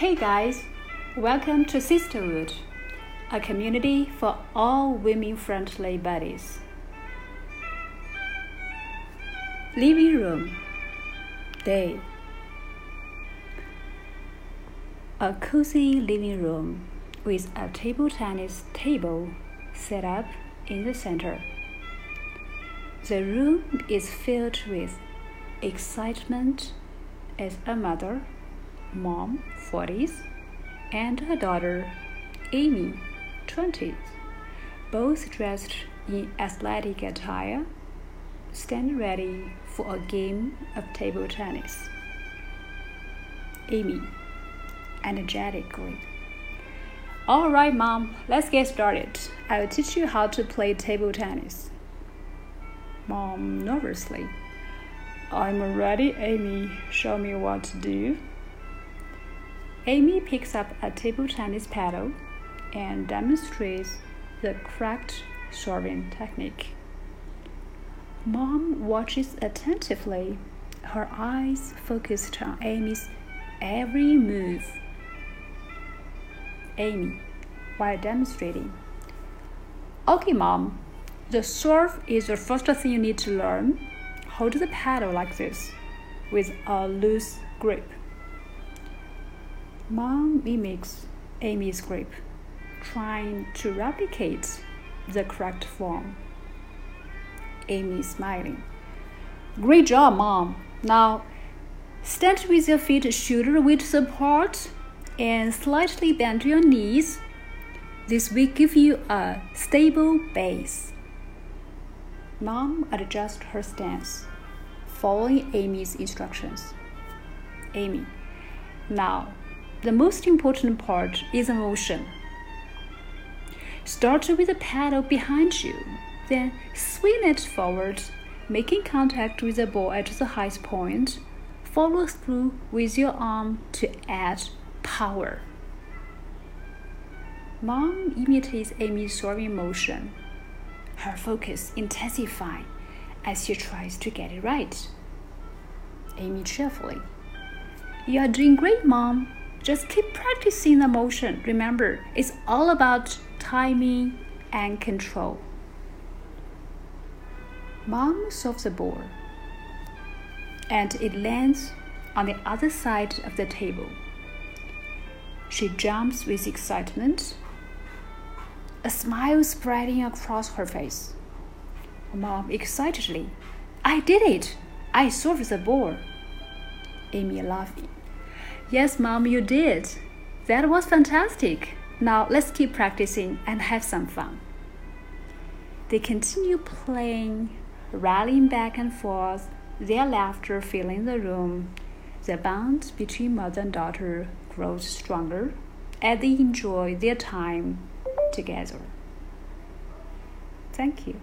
Hey guys, welcome to Sisterwood, a community for all women friendly buddies. Living room, day. A cozy living room with a table tennis table set up in the center. The room is filled with excitement as a mother mom, 40s, and her daughter, Amy, 20s, both dressed in athletic attire, stand ready for a game of table tennis. Amy, energetically. All right, mom, let's get started. I'll teach you how to play table tennis. Mom, nervously. I'm ready, Amy. Show me what to do. Amy picks up a table tennis paddle and demonstrates the correct serving technique. Mom watches attentively, her eyes focused on Amy's every move. Amy, while demonstrating. Okay, Mom, the serve is the first thing you need to learn. Hold the paddle like this with a loose grip. Mom mimics Amy's grip, trying to replicate the correct form. Amy smiling. Great job, Mom. Now, stand with your feet shoulder width apart and slightly bend your knees. This will give you a stable base. Mom adjusts her stance, following Amy's instructions. Amy, now the most important part is motion. Start with the paddle behind you, then swing it forward, making contact with the ball at the highest point. Follow through with your arm to add power. Mom imitates Amy's serving motion, her focus intensifying as she tries to get it right. Amy cheerfully. You are doing great, Mom. Just keep practicing the motion. Remember, it's all about timing and control. Mom solves the ball, and it lands on the other side of the table. She jumps with excitement, a smile spreading across her face. Mom excitedly, I did it! I solved the ball. Amy laughing. Yes, Mom, you did. That was fantastic. Now let's keep practicing and have some fun. They continue playing, rallying back and forth, their laughter filling the room. The bond between mother and daughter grows stronger as they enjoy their time together. Thank you.